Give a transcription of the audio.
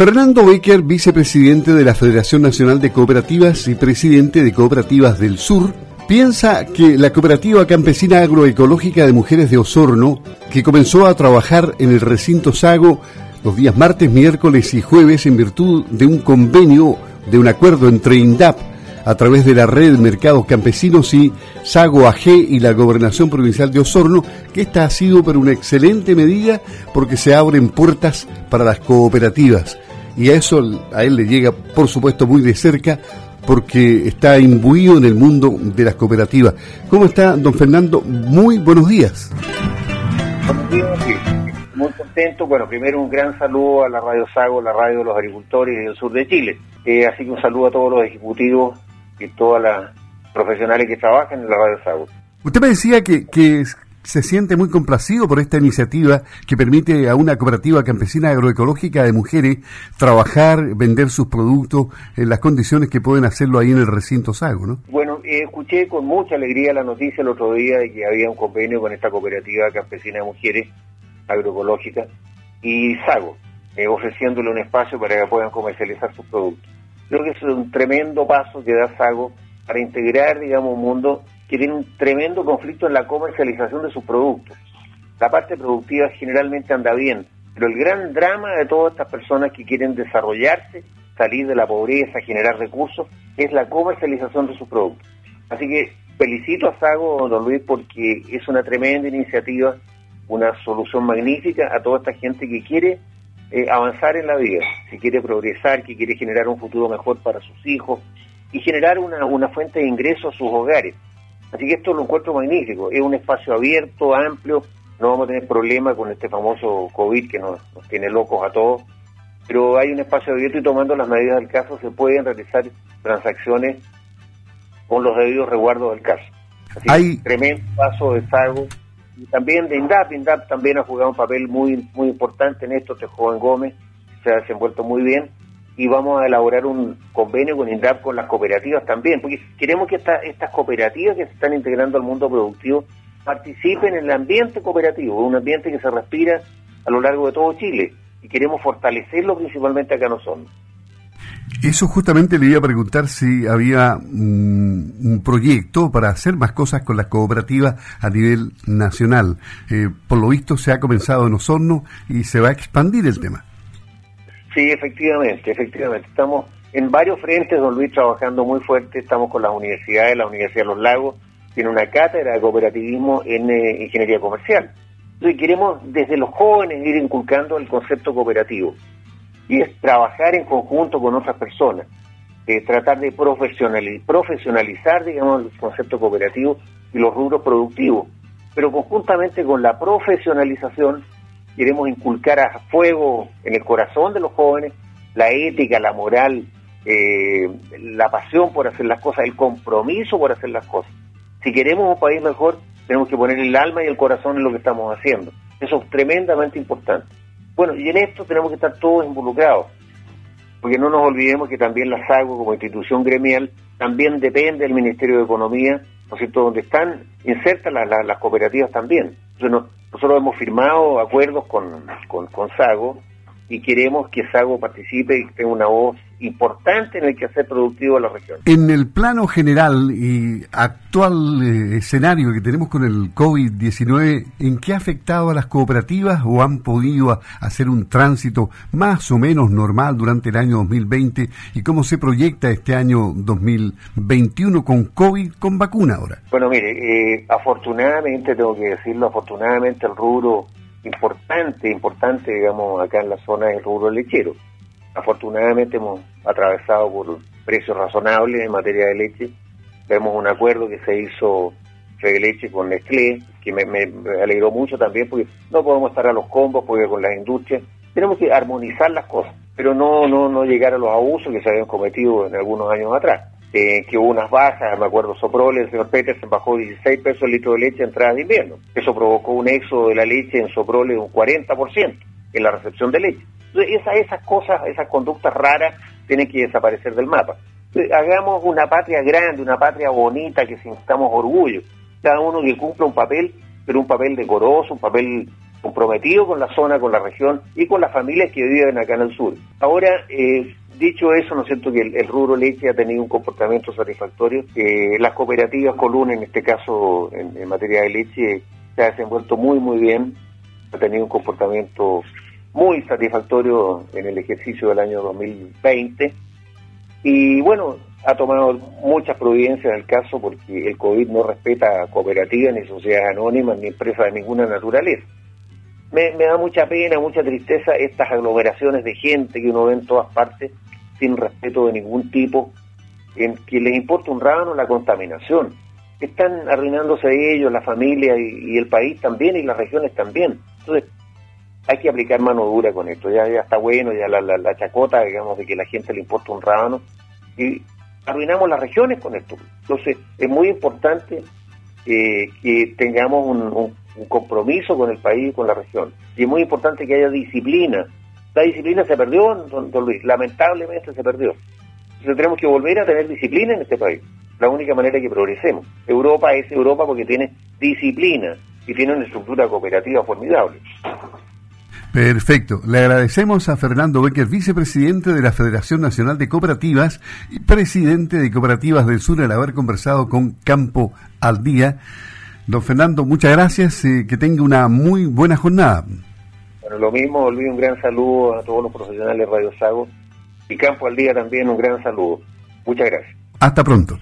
Fernando Becker, vicepresidente de la Federación Nacional de Cooperativas y presidente de Cooperativas del Sur, piensa que la Cooperativa Campesina Agroecológica de Mujeres de Osorno, que comenzó a trabajar en el recinto Sago los días martes, miércoles y jueves en virtud de un convenio, de un acuerdo entre INDAP, a través de la red mercados campesinos y Sago AG y la Gobernación Provincial de Osorno, que esta ha sido pero una excelente medida porque se abren puertas para las cooperativas. Y a eso a él le llega, por supuesto, muy de cerca porque está imbuido en el mundo de las cooperativas. ¿Cómo está, don Fernando? Muy buenos días. Buenos días, muy contento. Bueno, primero un gran saludo a la Radio Sago, la radio de los agricultores del sur de Chile. Eh, así que un saludo a todos los ejecutivos y todas las profesionales que trabajan en la Radio Sago. Usted me decía que, que se siente muy complacido por esta iniciativa que permite a una cooperativa campesina agroecológica de mujeres trabajar, vender sus productos en las condiciones que pueden hacerlo ahí en el recinto Sago, ¿no? Bueno, eh, escuché con mucha alegría la noticia el otro día de que había un convenio con esta cooperativa campesina de mujeres agroecológicas y Sago, eh, ofreciéndole un espacio para que puedan comercializar sus productos. Creo que es un tremendo paso que da Sago para integrar, digamos, un mundo que tiene un tremendo conflicto en la comercialización de sus productos. La parte productiva generalmente anda bien, pero el gran drama de todas estas personas que quieren desarrollarse, salir de la pobreza, generar recursos, es la comercialización de sus productos. Así que felicito a Sago, don Luis, porque es una tremenda iniciativa, una solución magnífica a toda esta gente que quiere eh, avanzar en la vida, si quiere progresar, que quiere generar un futuro mejor para sus hijos y generar una, una fuente de ingreso a sus hogares. Así que esto lo encuentro magnífico, es un espacio abierto, amplio, no vamos a tener problemas con este famoso COVID que nos, tiene locos a todos, pero hay un espacio abierto y tomando las medidas del caso se pueden realizar transacciones con los debidos resguardos del caso. Así hay... que tremendo paso de Sago. Y también de INDAP. INDAP también ha jugado un papel muy, muy importante en esto, este joven Gómez. Se ha desenvuelto muy bien y vamos a elaborar un convenio con INDAP con las cooperativas también, porque queremos que estas cooperativas que se están integrando al mundo productivo participen en el ambiente cooperativo, un ambiente que se respira a lo largo de todo Chile y queremos fortalecerlo principalmente acá en Osorno. Eso justamente le iba a preguntar si había mm, un proyecto para hacer más cosas con las cooperativas a nivel nacional. Eh, por lo visto se ha comenzado en Osorno y se va a expandir el tema. Sí, efectivamente, efectivamente. Estamos en varios frentes, don Luis, trabajando muy fuerte. Estamos con las universidades, la Universidad de los Lagos tiene una cátedra de cooperativismo en eh, ingeniería comercial. Entonces queremos desde los jóvenes ir inculcando el concepto cooperativo y es trabajar en conjunto con otras personas, eh, tratar de profesionalizar, digamos, el concepto cooperativo y los rubros productivos, pero conjuntamente con la profesionalización queremos inculcar a fuego en el corazón de los jóvenes la ética, la moral, eh, la pasión por hacer las cosas, el compromiso por hacer las cosas. Si queremos un país mejor, tenemos que poner el alma y el corazón en lo que estamos haciendo. Eso es tremendamente importante. Bueno, y en esto tenemos que estar todos involucrados, porque no nos olvidemos que también la SAGO como institución gremial también depende del Ministerio de Economía, ¿no es cierto?, donde están insertas las, cooperativas también. Entonces, nosotros hemos firmado acuerdos con, con, con SAGO y queremos que SAGO participe y tenga una voz importante en el quehacer productivo de la región. En el plano general y actual eh, escenario que tenemos con el COVID-19, ¿en qué ha afectado a las cooperativas o han podido hacer un tránsito más o menos normal durante el año 2020 y cómo se proyecta este año 2021 con COVID con vacuna ahora? Bueno, mire, eh, afortunadamente, tengo que decirlo, afortunadamente el rubro importante, importante, digamos, acá en la zona del rubro lechero. Afortunadamente hemos atravesado por precios razonables en materia de leche. Vemos un acuerdo que se hizo de Leche con Nestlé, que me, alegró mucho también, porque no podemos estar a los combos, porque con las industrias tenemos que armonizar las cosas, pero no, no, no llegar a los abusos que se habían cometido en algunos años atrás. Eh, que hubo unas bajas, me acuerdo, Soprole, el señor se bajó 16 pesos el litro de leche a entrada de invierno. Eso provocó un éxodo de la leche en Soprole de un 40% en la recepción de leche. Entonces, esas cosas, esas conductas raras tienen que desaparecer del mapa. hagamos una patria grande, una patria bonita, que sintamos orgullo. Cada uno que cumpla un papel, pero un papel decoroso, un papel comprometido con la zona, con la región y con las familias que viven acá en el sur. Ahora, eh, dicho eso, ¿no siento que el, rubro leche ha tenido un comportamiento satisfactorio. Eh, las cooperativas Coluna, en este caso en, materia de leche, se ha desenvuelto muy, muy bien. Ha tenido un comportamiento muy satisfactorio en el ejercicio del año 2020. Y bueno, ha tomado muchas providencias en el caso porque el COVID no respeta cooperativas, ni sociedades anónimas, ni empresas de ninguna naturaleza. Me, da mucha pena, mucha tristeza estas aglomeraciones de gente que uno ve en todas partes sin respeto de ningún tipo, en que les importa un rábano la contaminación. Están arruinándose ellos, la familia y, el país también y las regiones también. Entonces, hay que aplicar mano dura con esto. Ya, está bueno, ya la, chacota, digamos, de que la gente le importa un rábano. Y arruinamos las regiones con esto. Entonces, es muy importante eh, que tengamos un, compromiso con el país y con la región. Y es muy importante que haya disciplina. La disciplina se perdió, don, Luis, lamentablemente se perdió. Entonces tenemos que volver a tener disciplina en este país. La única manera que progresemos. Europa es Europa porque tiene disciplina y tiene una estructura cooperativa formidable. Perfecto. Le agradecemos a Fernando Becker, vicepresidente de la Federación Nacional de Cooperativas y presidente de Cooperativas del Sur, al haber conversado con Campo al Día. Don Fernando, muchas gracias. y que tenga una muy buena jornada. Bueno, lo mismo, olvido un gran saludo a todos los profesionales de Radio Sago y Campo al Día también un gran saludo. Muchas gracias. Hasta pronto.